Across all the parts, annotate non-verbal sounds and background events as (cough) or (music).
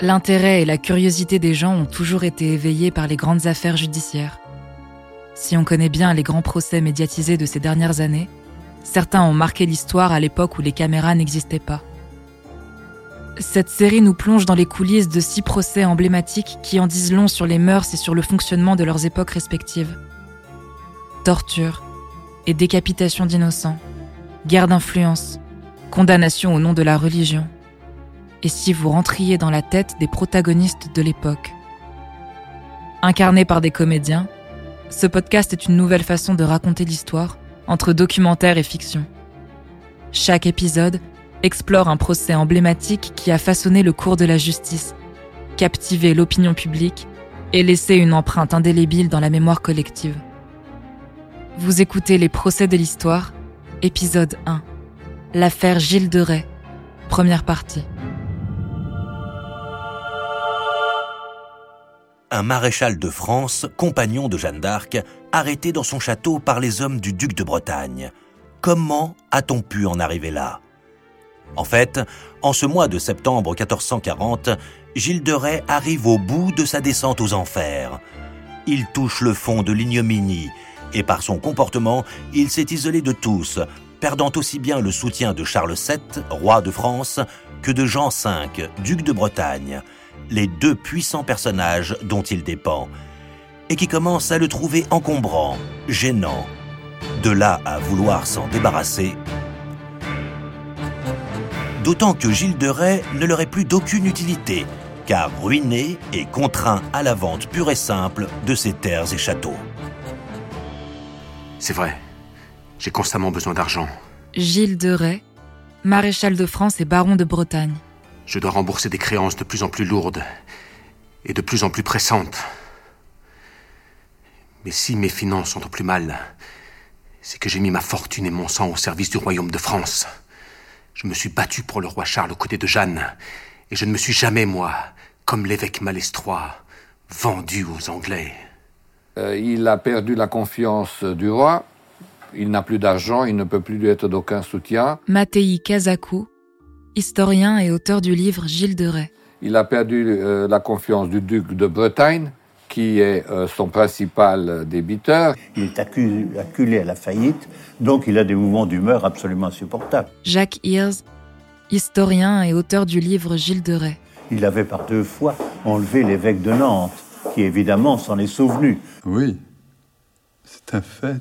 L'intérêt et la curiosité des gens ont toujours été éveillés par les grandes affaires judiciaires. Si on connaît bien les grands procès médiatisés de ces dernières années, certains ont marqué l'histoire à l'époque où les caméras n'existaient pas. Cette série nous plonge dans les coulisses de six procès emblématiques qui en disent long sur les mœurs et sur le fonctionnement de leurs époques respectives. Torture et décapitation d'innocents, guerre d'influence, condamnation au nom de la religion. Et si vous rentriez dans la tête des protagonistes de l'époque Incarnés par des comédiens, ce podcast est une nouvelle façon de raconter l'histoire entre documentaire et fiction. Chaque épisode explore un procès emblématique qui a façonné le cours de la justice, captivé l'opinion publique et laissé une empreinte indélébile dans la mémoire collective. Vous écoutez Les procès de l'histoire, épisode 1. L'affaire Gilles de Rais, première partie. Un maréchal de France, compagnon de Jeanne d'Arc, arrêté dans son château par les hommes du duc de Bretagne. Comment a-t-on pu en arriver là? En fait, en ce mois de septembre 1440, Gilles de Rais arrive au bout de sa descente aux enfers. Il touche le fond de l'ignominie et par son comportement, il s'est isolé de tous, perdant aussi bien le soutien de Charles VII, roi de France, que de Jean V, duc de Bretagne, les deux puissants personnages dont il dépend, et qui commencent à le trouver encombrant, gênant. De là à vouloir s'en débarrasser. D'autant que Gilles de Rais ne leur est plus d'aucune utilité, car ruiné et contraint à la vente pure et simple de ses terres et châteaux. C'est vrai. J'ai constamment besoin d'argent. Gilles de Rais, maréchal de France et baron de Bretagne. Je dois rembourser des créances de plus en plus lourdes et de plus en plus pressantes. Mais si mes finances sont au plus mal, c'est que j'ai mis ma fortune et mon sang au service du royaume de France. Je me suis battu pour le roi Charles aux côtés de Jeanne, et je ne me suis jamais, moi, comme l'évêque Malestroit, vendu aux Anglais. Euh, il a perdu la confiance du roi. Il n'a plus d'argent, il ne peut plus lui être d'aucun soutien. Mattei Kazakou, historien et auteur du livre Gilles de Rais. Il a perdu euh, la confiance du duc de Bretagne, qui est euh, son principal débiteur. Il est acculé à la faillite, donc il a des mouvements d'humeur absolument insupportables. Jacques Hirs, historien et auteur du livre Gilles de Rais. Il avait par deux fois enlevé l'évêque de Nantes qui évidemment s'en est souvenu. Oui, c'est un fait.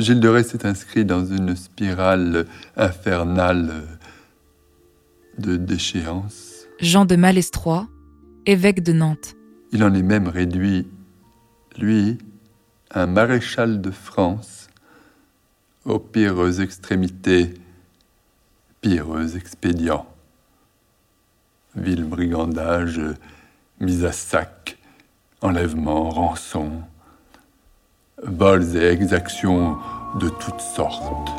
Gilles de Rais s'est inscrit dans une spirale infernale de déchéance. Jean de Malestroit, évêque de Nantes. Il en est même réduit, lui, un maréchal de France, aux pires extrémités, pires expédients. Vil brigandage, mise à sac, enlèvement, rançon, vols et exactions de toutes sortes.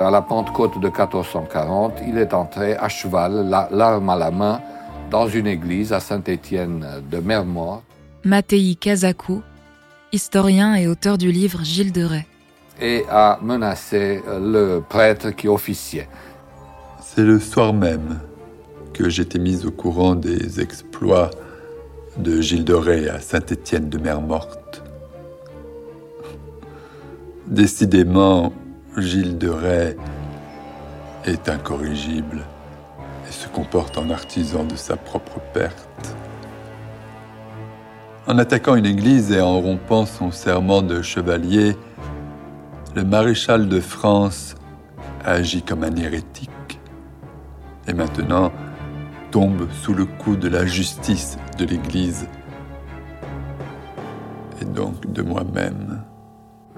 À la Pentecôte de 1440, il est entré à cheval, l'arme à la main, dans une église à Saint-Étienne de Mermort. Mattei Kazakou, historien et auteur du livre Gilles de Rais. Et a menacé le prêtre qui officiait. C'est le soir même que j'étais mis au courant des exploits de Gilles de Rais à Saint-Étienne de Mer Morte. Décidément, Gilles de Rais est incorrigible et se comporte en artisan de sa propre perte. En attaquant une église et en rompant son serment de chevalier, le maréchal de France agit comme un hérétique. Et maintenant, tombe sous le coup de la justice de l'Église et donc de moi-même.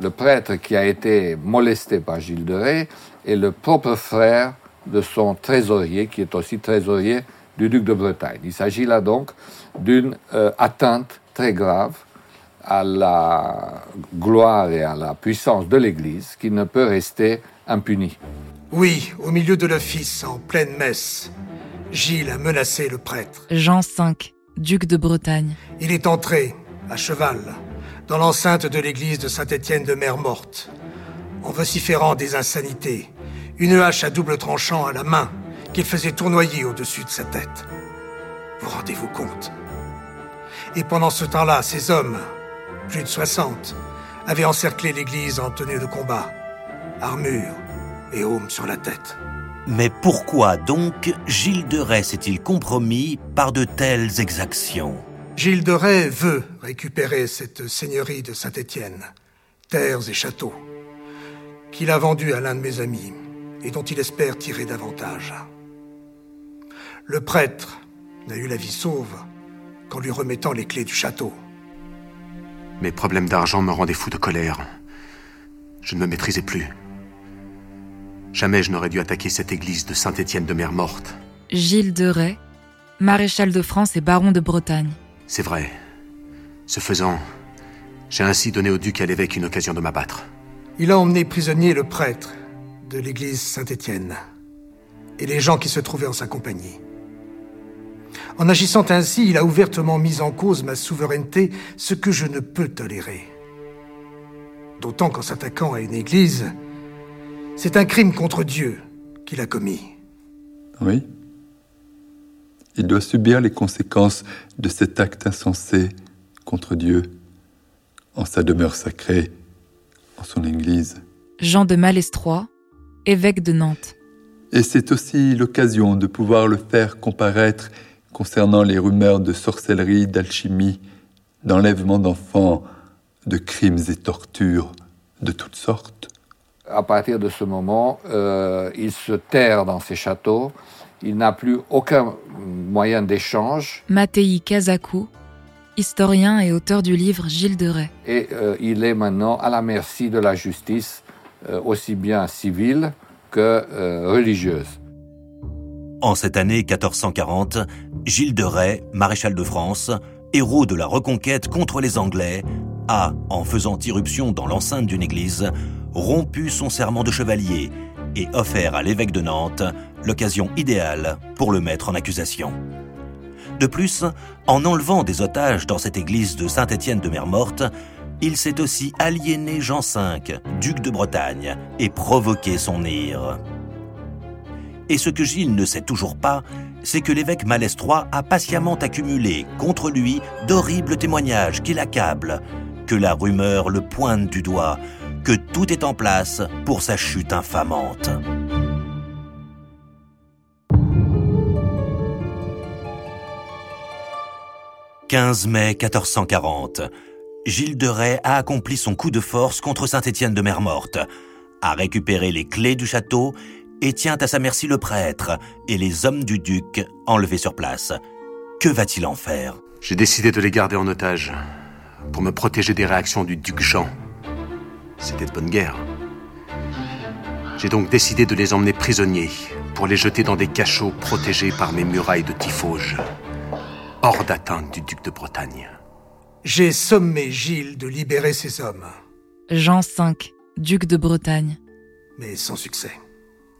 Le prêtre qui a été molesté par Gilles de Rais est le propre frère de son trésorier, qui est aussi trésorier du duc de Bretagne. Il s'agit là donc d'une euh, atteinte très grave à la gloire et à la puissance de l'Église qui ne peut rester impunie. Oui, au milieu de l'office, en pleine messe, Gilles a menacé le prêtre. Jean V, duc de Bretagne. Il est entré, à cheval, dans l'enceinte de l'église de Saint-Étienne de Mer Morte, en vociférant des insanités, une hache à double tranchant à la main qu'il faisait tournoyer au-dessus de sa tête. Vous rendez-vous compte? Et pendant ce temps-là, ces hommes, plus de 60, avaient encerclé l'église en tenue de combat, armure et aume sur la tête. Mais pourquoi donc Gilles de Rais s'est-il compromis par de telles exactions? Gilles de Rais veut récupérer cette seigneurie de Saint-Étienne, terres et châteaux, qu'il a vendue à l'un de mes amis et dont il espère tirer davantage. Le prêtre n'a eu la vie sauve qu'en lui remettant les clés du château. Mes problèmes d'argent me rendaient fou de colère. Je ne me maîtrisais plus. Jamais je n'aurais dû attaquer cette église de Saint-Étienne de Mer Morte. Gilles de Rais, maréchal de France et baron de Bretagne. C'est vrai. Ce faisant, j'ai ainsi donné au duc et à l'évêque une occasion de m'abattre. Il a emmené prisonnier le prêtre de l'église Saint-Étienne et les gens qui se trouvaient en sa compagnie. En agissant ainsi, il a ouvertement mis en cause ma souveraineté, ce que je ne peux tolérer. D'autant qu'en s'attaquant à une église, c'est un crime contre Dieu qu'il a commis. Oui. Il doit subir les conséquences de cet acte insensé contre Dieu, en sa demeure sacrée, en son Église. Jean de Malestroit, évêque de Nantes. Et c'est aussi l'occasion de pouvoir le faire comparaître concernant les rumeurs de sorcellerie, d'alchimie, d'enlèvement d'enfants, de crimes et tortures de toutes sortes. À partir de ce moment, euh, il se terre dans ses châteaux, il n'a plus aucun moyen d'échange. Mattei Kazaku, historien et auteur du livre Gilles de Rais. Et euh, il est maintenant à la merci de la justice, euh, aussi bien civile que religieuse. En cette année 1440, Gilles de Rais, maréchal de France, héros de la reconquête contre les Anglais, a, en faisant irruption dans l'enceinte d'une église, rompu son serment de chevalier et offert à l'évêque de Nantes l'occasion idéale pour le mettre en accusation. De plus, en enlevant des otages dans cette église de Saint-Étienne de Mer-Morte, il s'est aussi aliéné Jean V, duc de Bretagne, et provoqué son ire. Et ce que Gilles ne sait toujours pas, c'est que l'évêque Malestroit a patiemment accumulé contre lui d'horribles témoignages qui l'accablent, que la rumeur le pointe du doigt, que tout est en place pour sa chute infamante. « 15 mai 1440. Gilles de Rais a accompli son coup de force contre Saint-Étienne de Mer-Morte, a récupéré les clés du château et tient à sa merci le prêtre et les hommes du duc enlevés sur place. Que va-t-il en faire? J'ai décidé de les garder en otage pour me protéger des réactions du duc Jean. C'était de bonne guerre. J'ai donc décidé de les emmener prisonniers pour les jeter dans des cachots protégés par mes murailles de Tifauge, hors d'atteinte du duc de Bretagne. J'ai sommé Gilles de libérer ces hommes. Jean V, duc de Bretagne. Mais sans succès.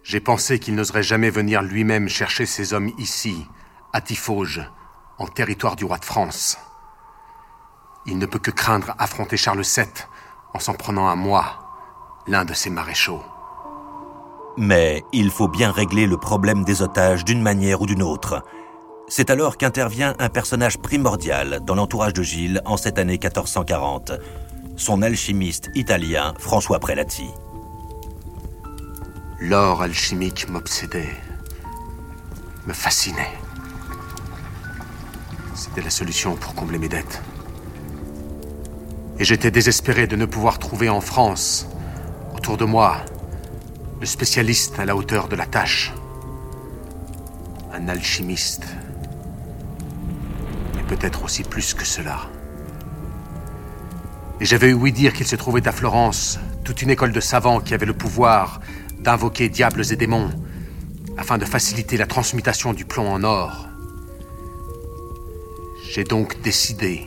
J'ai pensé qu'il n'oserait jamais venir lui-même chercher ces hommes ici, à Tifauge, en territoire du roi de France. Il ne peut que craindre affronter Charles VII en s'en prenant à moi, l'un de ses maréchaux. Mais il faut bien régler le problème des otages d'une manière ou d'une autre. C'est alors qu'intervient un personnage primordial dans l'entourage de Gilles en cette année 1440, son alchimiste italien François Prelati. L'or alchimique m'obsédait, me fascinait. C'était la solution pour combler mes dettes. Et j'étais désespéré de ne pouvoir trouver en France, autour de moi, le spécialiste à la hauteur de la tâche. Un alchimiste. Peut-être aussi plus que cela. Et j'avais ouï dire qu'il se trouvait à Florence toute une école de savants qui avait le pouvoir d'invoquer diables et démons afin de faciliter la transmutation du plomb en or. J'ai donc décidé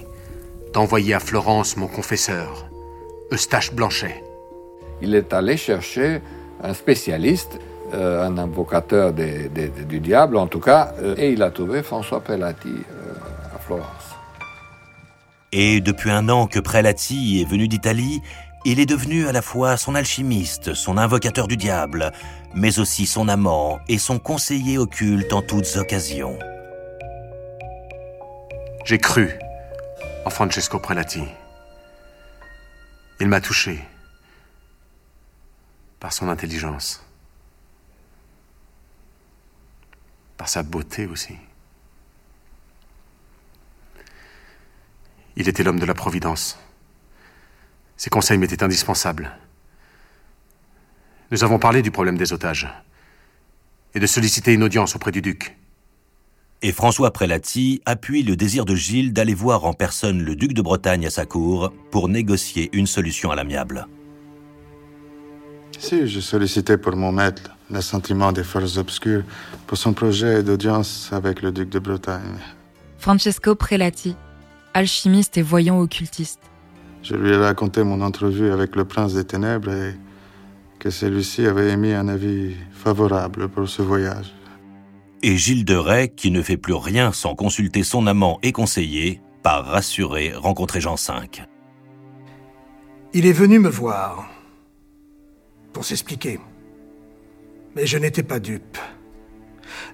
d'envoyer à Florence mon confesseur, Eustache Blanchet. Il est allé chercher un spécialiste, euh, un invocateur du diable en tout cas, euh, et il a trouvé François Prelati euh, Florence. Et depuis un an que Prelati est venu d'Italie, il est devenu à la fois son alchimiste, son invocateur du diable, mais aussi son amant et son conseiller occulte en toutes occasions. J'ai cru en Francesco Prelati. Il m'a touché par son intelligence, par sa beauté aussi. Il était l'homme de la Providence. Ses conseils m'étaient indispensables. Nous avons parlé du problème des otages et de solliciter une audience auprès du duc. Et François Prelati appuie le désir de Gilles d'aller voir en personne le duc de Bretagne à sa cour pour négocier une solution à l'amiable. Si, je sollicitais pour mon maître l'assentiment des forces obscures pour son projet d'audience avec le duc de Bretagne. Francesco Prelati, alchimiste et voyant occultiste. Je lui ai raconté mon entrevue avec le prince des ténèbres et que celui-ci avait émis un avis favorable pour ce voyage et Gilles de Rais, qui ne fait plus rien sans consulter son amant et conseiller, part rassuré rencontrer Jean V. Il est venu me voir pour s'expliquer. Mais je n'étais pas dupe.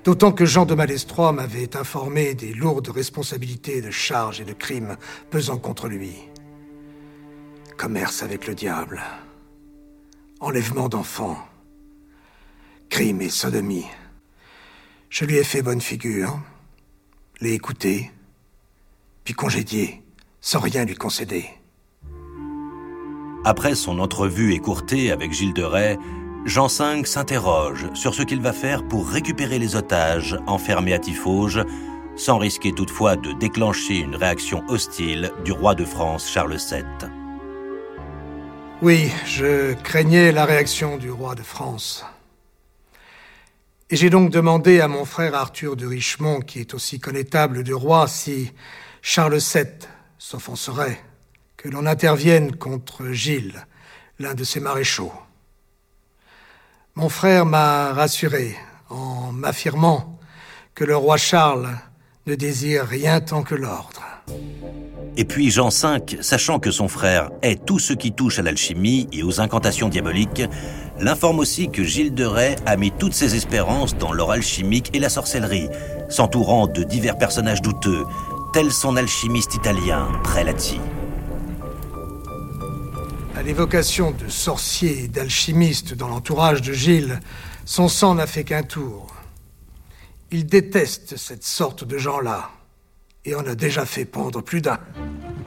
D'autant que Jean de Malestroit m'avait informé des lourdes responsabilités de charges et de crimes pesant contre lui. Commerce avec le diable, enlèvement d'enfants, crimes et sodomie. Je lui ai fait bonne figure, l'ai écouté, puis congédié, sans rien lui concéder. Après son entrevue écourtée avec Gilles de Rais, Jean V s'interroge sur ce qu'il va faire pour récupérer les otages enfermés à Tifauge, sans risquer toutefois de déclencher une réaction hostile du roi de France Charles VII. Oui, je craignais la réaction du roi de France. Et j'ai donc demandé à mon frère Arthur de Richemont, qui est aussi connétable du roi, si Charles VII s'offenserait que l'on intervienne contre Gilles, l'un de ses maréchaux. Mon frère m'a rassuré en m'affirmant que le roi Charles ne désire rien tant que l'ordre. Et puis Jean V, sachant que son frère est tout ce qui touche à l'alchimie et aux incantations diaboliques, l'informe aussi que Gilles de Rais a mis toutes ses espérances dans l'or alchimique et la sorcellerie, s'entourant de divers personnages douteux, tel son alchimiste italien, Prelati. À l'évocation de sorciers et d'alchimistes dans l'entourage de Gilles, son sang n'a fait qu'un tour. Il déteste cette sorte de gens-là, et en a déjà fait pendre plus d'un.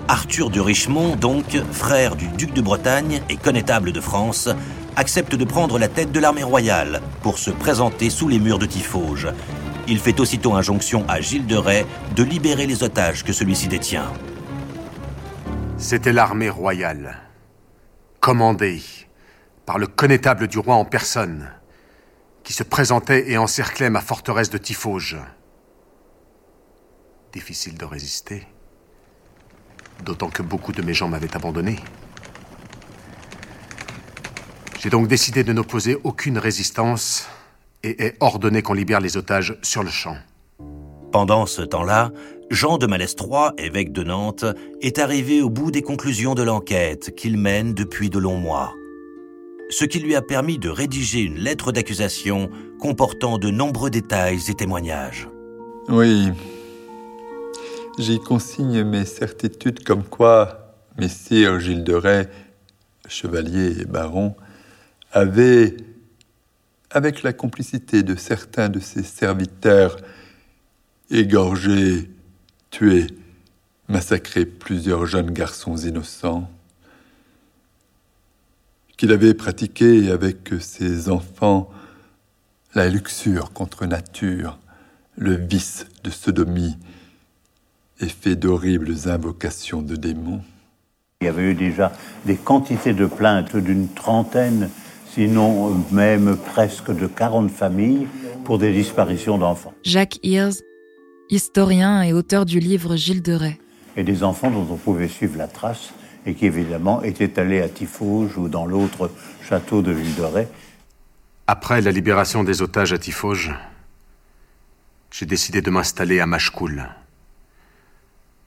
Arthur de Richemont, donc, frère du duc de Bretagne et connétable de France, accepte de prendre la tête de l'armée royale pour se présenter sous les murs de Tifauge. Il fait aussitôt injonction à Gilles de Rais de libérer les otages que celui-ci détient. C'était l'armée royale, commandée par le connétable du roi en personne, qui se présentait et encerclait ma forteresse de Tifauge. Difficile de résister, d'autant que beaucoup de mes gens m'avaient abandonné. J'ai donc décidé de n'opposer aucune résistance et ai ordonné qu'on libère les otages sur le champ. Pendant ce temps-là, Jean de Malestroit, évêque de Nantes, est arrivé au bout des conclusions de l'enquête qu'il mène depuis de longs mois. Ce qui lui a permis de rédiger une lettre d'accusation comportant de nombreux détails et témoignages. Oui, j'y consigne mes certitudes comme quoi Messire Gilles de Rais, chevalier et baron, avait, avec la complicité de certains de ses serviteurs, égorgé, tué, massacré plusieurs jeunes garçons innocents, qu'il avait pratiqué avec ses enfants la luxure contre nature, le vice de sodomie, et fait d'horribles invocations de démons. Il y avait eu déjà des quantités de plaintes d'une trentaine sinon même presque de 40 familles pour des disparitions d'enfants. Jacques Hirs, historien et auteur du livre Gilles de Rais. Et des enfants dont on pouvait suivre la trace et qui évidemment étaient allés à Tifauge ou dans l'autre château de Gilles de Rais. Après la libération des otages à Tifauge, j'ai décidé de m'installer à Machecoul.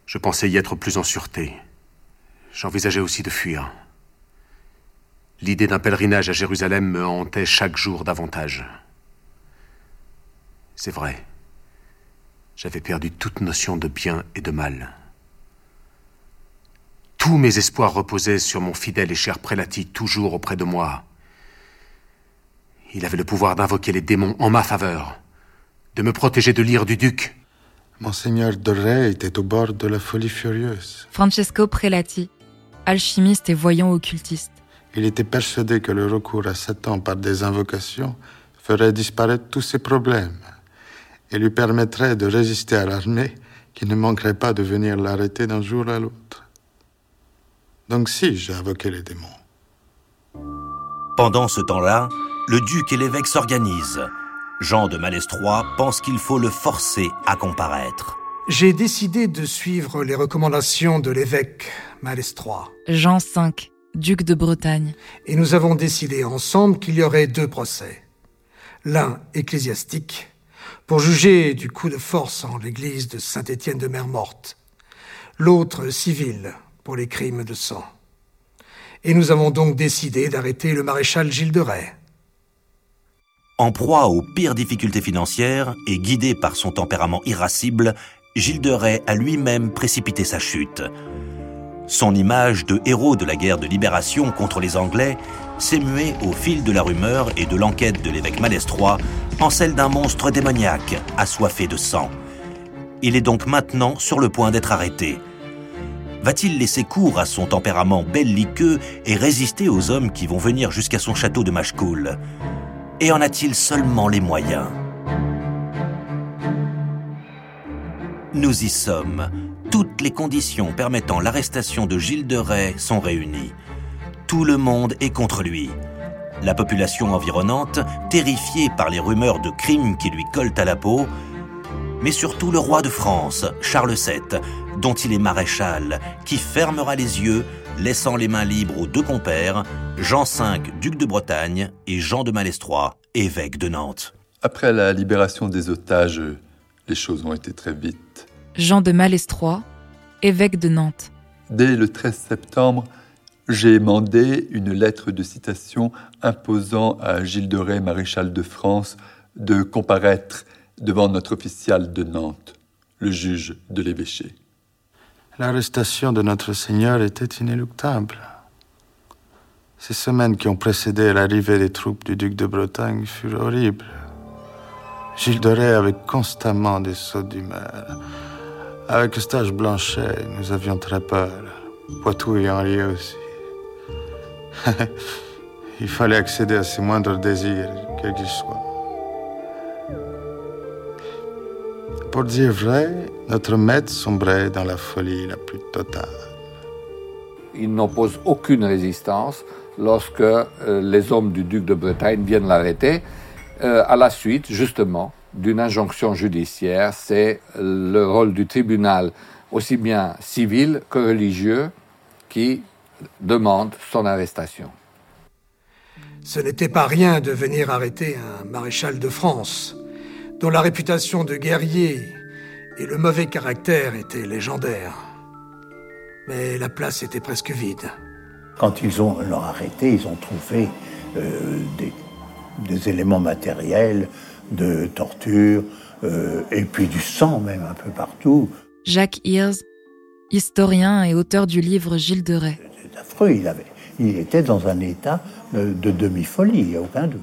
Je pensais y être plus en sûreté. J'envisageais aussi de fuir. L'idée d'un pèlerinage à Jérusalem me hantait chaque jour davantage. C'est vrai. J'avais perdu toute notion de bien et de mal. Tous mes espoirs reposaient sur mon fidèle et cher prélati, toujours auprès de moi. Il avait le pouvoir d'invoquer les démons en ma faveur, de me protéger de l'ire du duc. Monseigneur Doré était au bord de la folie furieuse. Francesco Prelati, alchimiste et voyant occultiste. Il était persuadé que le recours à Satan par des invocations ferait disparaître tous ses problèmes et lui permettrait de résister à l'armée qui ne manquerait pas de venir l'arrêter d'un jour à l'autre. Donc si, j'ai invoqué les démons. Pendant ce temps-là, le duc et l'évêque s'organisent. Jean de Malestroit pense qu'il faut le forcer à comparaître. J'ai décidé de suivre les recommandations de l'évêque Malestroit. Jean V, duc de Bretagne. Et nous avons décidé ensemble qu'il y aurait deux procès. L'un ecclésiastique, pour juger du coup de force en l'église de Saint-Étienne de Mer-Morte. L'autre civil, pour les crimes de sang. Et nous avons donc décidé d'arrêter le maréchal Gilles de Rais. En proie aux pires difficultés financières et guidé par son tempérament irascible, Gilles de Rais a lui-même précipité sa chute. Son image de héros de la guerre de libération contre les Anglais s'est muée au fil de la rumeur et de l'enquête de l'évêque Malestroit en celle d'un monstre démoniaque, assoiffé de sang. Il est donc maintenant sur le point d'être arrêté. Va-t-il laisser cours à son tempérament belliqueux et résister aux hommes qui vont venir jusqu'à son château de Machecoul? Et en a-t-il seulement les moyens? Nous y sommes. Toutes les conditions permettant l'arrestation de Gilles de Rais sont réunies. Tout le monde est contre lui. La population environnante, terrifiée par les rumeurs de crimes qui lui collent à la peau, mais surtout le roi de France, Charles VII, dont il est maréchal, qui fermera les yeux, laissant les mains libres aux deux compères, Jean V, duc de Bretagne, et Jean de Malestroit, évêque de Nantes. Après la libération des otages, les choses ont été très vite. Jean de Malestroit, évêque de Nantes. Dès le 13 septembre, j'ai mandé une lettre de citation imposant à Gilles de Rais, maréchal de France, de comparaître devant notre official de Nantes, le juge de l'évêché. L'arrestation de notre Seigneur était inéluctable. Ces semaines qui ont précédé l'arrivée des troupes du duc de Bretagne furent horribles. Gilles de Rais avait constamment des sauts d'humeur. Avec Eustache Blanchet, nous avions très peur. Poitou et Henri aussi. (laughs) Il fallait accéder à ses moindres désirs, quels qu'ils soient. Pour dire vrai, notre maître sombrait dans la folie la plus totale. Il n'oppose aucune résistance lorsque euh, les hommes du duc de Bretagne viennent l'arrêter, euh, à la suite, justement, d'une injonction judiciaire. C'est le rôle du tribunal, aussi bien civil que religieux, qui demande son arrestation. Ce n'était pas rien de venir arrêter un maréchal de France, dont la réputation de guerrier et le mauvais caractère étaient légendaires. Mais la place était presque vide. Quand ils ont l'ont arrêté, ils ont trouvé euh, des, des éléments matériels de torture, euh, et puis du sang même un peu partout. Jacques Hirs, historien et auteur du livre Gilles de Rais. Affreux, il, avait, il était dans un état euh, de demi-folie, il n'y a aucun doute.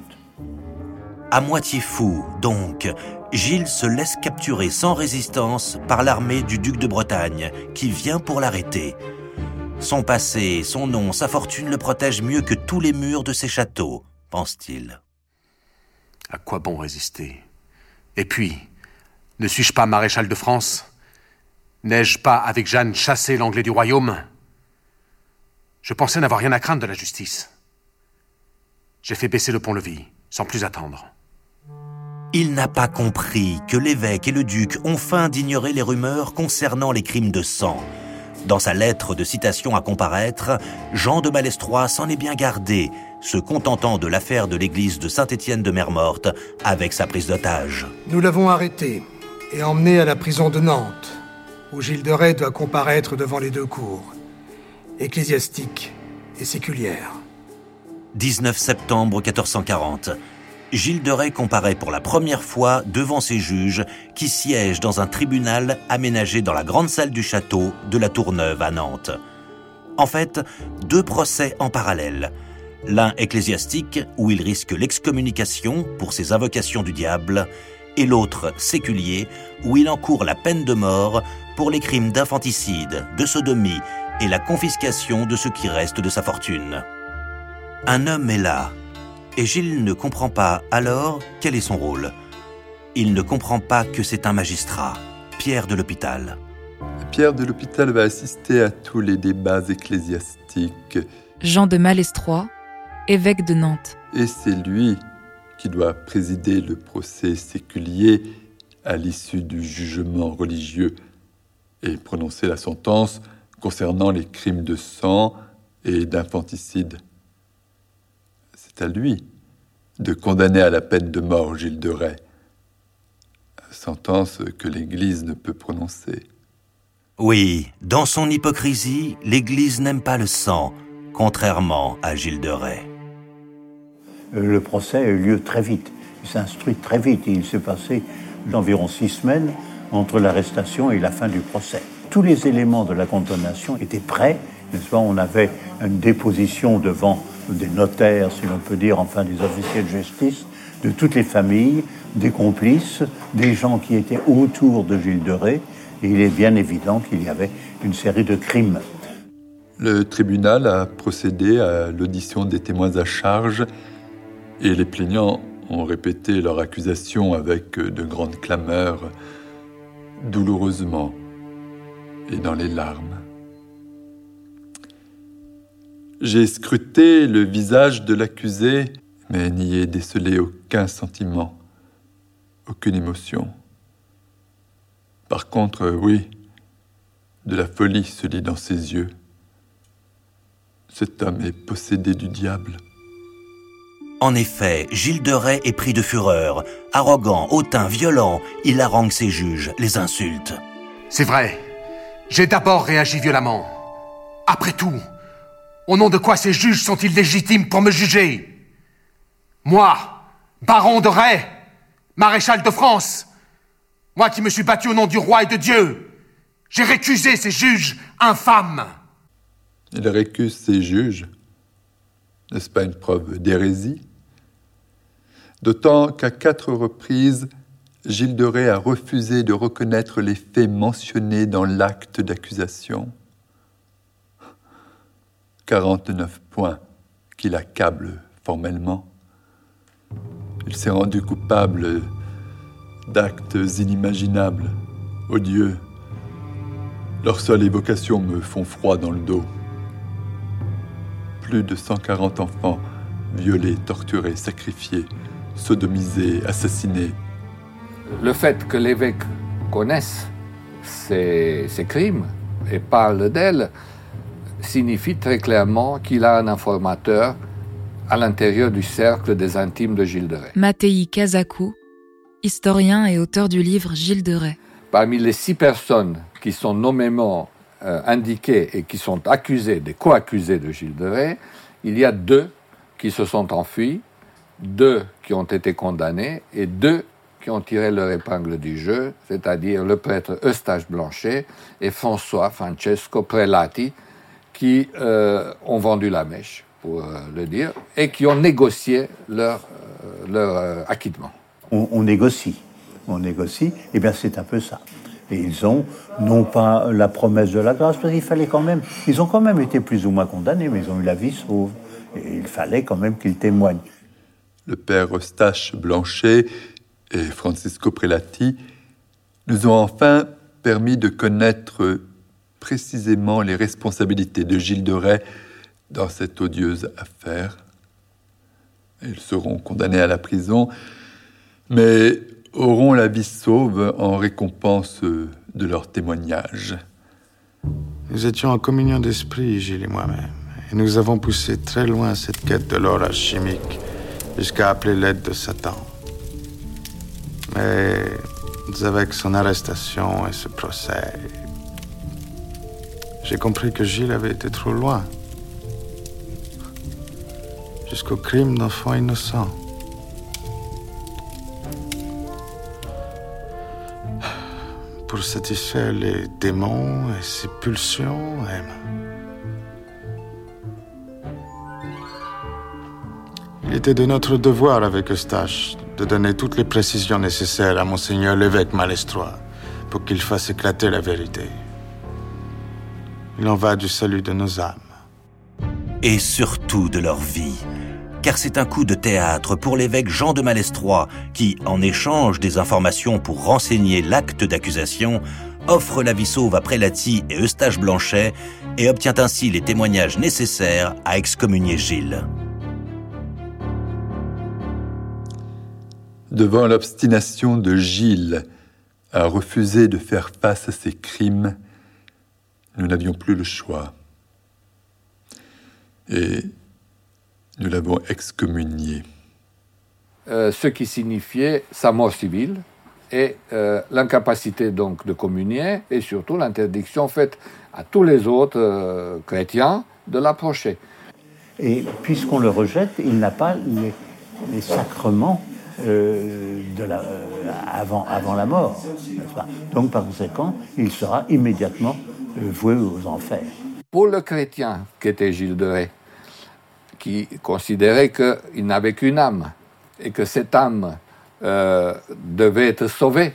À moitié fou, donc, Gilles se laisse capturer sans résistance par l'armée du duc de Bretagne, qui vient pour l'arrêter. Son passé, son nom, sa fortune le protègent mieux que tous les murs de ses châteaux, pense-t-il. À quoi bon résister? Et puis, ne suis-je pas maréchal de France? N'ai-je pas, avec Jeanne, chassé l'anglais du royaume? Je pensais n'avoir rien à craindre de la justice. J'ai fait baisser le pont-levis, sans plus attendre. Il n'a pas compris que l'évêque et le duc ont feint d'ignorer les rumeurs concernant les crimes de sang. Dans sa lettre de citation à comparaître, Jean de Malestroit s'en est bien gardé, se contentant de l'affaire de l'église de Saint-Étienne de Mermorte avec sa prise d'otage. Nous l'avons arrêté et emmené à la prison de Nantes, où Gilles de Rais doit comparaître devant les deux cours, ecclésiastique et séculière. 19 septembre 1440. Gilles de Rais comparaît pour la première fois devant ses juges qui siègent dans un tribunal aménagé dans la grande salle du château de la Tourneuve à Nantes. En fait, deux procès en parallèle. L'un ecclésiastique, où il risque l'excommunication pour ses invocations du diable, et l'autre séculier, où il encourt la peine de mort pour les crimes d'infanticide, de sodomie et la confiscation de ce qui reste de sa fortune. Un homme est là, et Gilles ne comprend pas alors quel est son rôle. Il ne comprend pas que c'est un magistrat, Pierre de l'Hôpital. Pierre de l'Hôpital va assister à tous les débats ecclésiastiques. Jean de Malestroit, évêque de Nantes. Et c'est lui qui doit présider le procès séculier à l'issue du jugement religieux et prononcer la sentence concernant les crimes de sang et d'infanticide. C'est à lui de condamner à la peine de mort Gilles de Rais, sentence que l'Église ne peut prononcer. Oui, dans son hypocrisie, l'Église n'aime pas le sang, contrairement à Gilles de Rais. Le procès a eu lieu très vite. Il s'est instruit très vite. Il s'est passé environ six semaines entre l'arrestation et la fin du procès. Tous les éléments de la condamnation étaient prêts. On avait une déposition devant des notaires, si l'on peut dire, enfin des officiers de justice, de toutes les familles, des complices, des gens qui étaient autour de Gilles de Rais. Et il est bien évident qu'il y avait une série de crimes. Le tribunal a procédé à l'audition des témoins à charge et les plaignants ont répété leur accusation avec de grandes clameurs, douloureusement et dans les larmes. J'ai scruté le visage de l'accusé, mais n'y ai décelé aucun sentiment, aucune émotion. Par contre, oui, de la folie se lit dans ses yeux. Cet homme est possédé du diable. En effet, Gilles de Rais est pris de fureur. Arrogant, hautain, violent, il harangue ses juges, les insulte. C'est vrai. J'ai d'abord réagi violemment. Après tout, au nom de quoi ces juges sont-ils légitimes pour me juger? Moi, baron de Rais, maréchal de France, moi qui me suis battu au nom du roi et de Dieu, j'ai récusé ces juges infâmes. Il récuse ces juges. N'est-ce pas une preuve d'hérésie? D'autant qu'à quatre reprises, Gilles de Rais a refusé de reconnaître les faits mentionnés dans l'acte d'accusation. 49 points qui l'accablent formellement. Il s'est rendu coupable d'actes inimaginables, odieux. Leurs seules évocations me font froid dans le dos. Plus de 140 enfants violés, torturés, sacrifiés, sodomisés, assassinés. Le fait que l'évêque connaisse ces, ces crimes et parle d'elles signifie très clairement qu'il a un informateur à l'intérieur du cercle des intimes de Gilles de Rais. Mattei Kazakou, historien et auteur du livre Gilles de Rais. Parmi les six personnes qui sont nommément euh, indiquées et qui sont accusées, des co-accusés de Gilles de Rais, il y a deux qui se sont enfuis, deux qui ont été condamnés et deux qui ont tiré leur épingle du jeu, c'est-à-dire le prêtre Eustache Blanchet et François Francesco Prelati, qui euh, ont vendu la mèche, pour euh, le dire, et qui ont négocié leur, euh, leur acquittement. On, on, négocie, on négocie, et bien c'est un peu ça. Et ils ont non pas la promesse de la grâce, parce qu'il fallait quand même, ils ont quand même été plus ou moins condamnés, mais ils ont eu la vie sauve. Et il fallait quand même qu'ils témoignent. Le père Eustache Blanchet et Francisco Prelati nous ont enfin permis de connaître précisément les responsabilités de Gilles de Rais dans cette odieuse affaire. Ils seront condamnés à la prison, mais auront la vie sauve en récompense de leur témoignage. Nous étions en communion d'esprit, Gilles et moi-même, et nous avons poussé très loin cette quête de l'or alchimique jusqu'à appeler l'aide de Satan. Mais avec son arrestation et ce procès, j'ai compris que Gilles avait été trop loin. Jusqu'au crime d'enfants innocents. Pour satisfaire les démons et ses pulsions, Il était de notre devoir avec Eustache de donner toutes les précisions nécessaires à Monseigneur l'évêque Malestroit pour qu'il fasse éclater la vérité. Il en va du salut de nos âmes. Et surtout de leur vie. Car c'est un coup de théâtre pour l'évêque Jean de Malestroit qui, en échange des informations pour renseigner l'acte d'accusation, offre la vie sauve à Prélati et Eustache Blanchet et obtient ainsi les témoignages nécessaires à excommunier Gilles. Devant l'obstination de Gilles à refuser de faire face à ses crimes, nous n'avions plus le choix. Et nous l'avons excommunié. Euh, ce qui signifiait sa mort civile et euh, l'incapacité donc de communier et surtout l'interdiction faite à tous les autres euh, chrétiens de l'approcher. Et puisqu'on le rejette, il n'a pas les, sacrements de la, avant, avant la mort. Donc par conséquent, il sera immédiatement voué aux enfers. Pour le chrétien qu'était Gilles de Ré, qui considérait qu'il n'avait qu'une âme et que cette âme euh, devait être sauvée,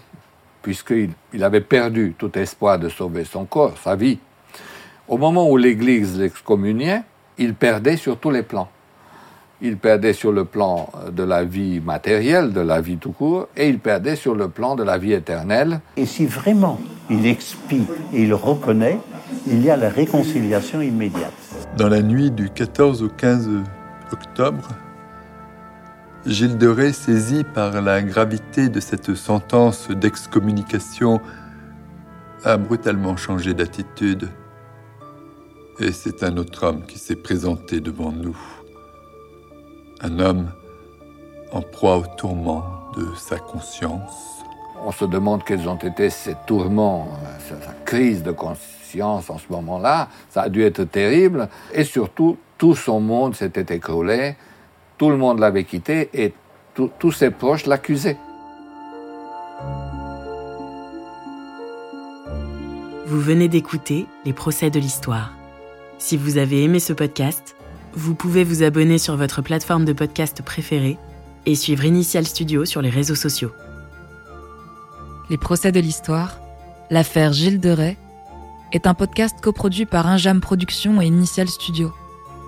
puisqu'il il avait perdu tout espoir de sauver son corps, sa vie. Au moment où l'Église l'excommuniait, il perdait sur tous les plans. Il perdait sur le plan de la vie matérielle, de la vie tout court, et il perdait sur le plan de la vie éternelle. Et si vraiment il expie et il reconnaît, il y a la réconciliation immédiate. Dans la nuit du 14 au 15 octobre, Gilles de Rais, saisi par la gravité de cette sentence d'excommunication, a brutalement changé d'attitude. Et c'est un autre homme qui s'est présenté devant nous. Un homme en proie au tourment de sa conscience on se demande quels ont été ces tourments, sa, crise de conscience en ce moment-là. Ça a dû être terrible. Et surtout, tout son monde s'était écroulé, tout le monde l'avait quitté et tous ses proches l'accusaient. Vous venez d'écouter Les procès de l'histoire. Si vous avez aimé ce podcast, vous pouvez vous abonner sur votre plateforme de podcast préférée et suivre Initial Studio sur les réseaux sociaux. Les procès de l'histoire, l'affaire Gilles de Rais, est un podcast coproduit par Injam Productions et Initial Studio,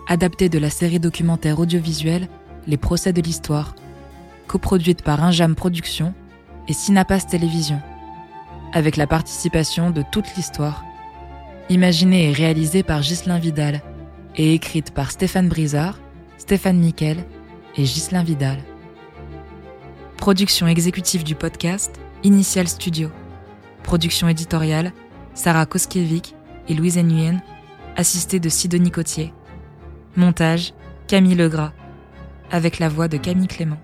adapté de la série documentaire audiovisuelle Les procès de l'histoire, coproduite par Injam Productions et Synapas Télévision, avec la participation de toute l'histoire, imaginée et réalisée par Ghislain Vidal et écrite par Stéphane Brizard, Stéphane Nickel et Ghislain Vidal. Production exécutive du podcast, Initial Studio. Production éditoriale, Sarah Koskiewicz et Louise Nguyen, assistée de Sidonie Cotier. Montage, Camille Legras, avec la voix de Camille Clément.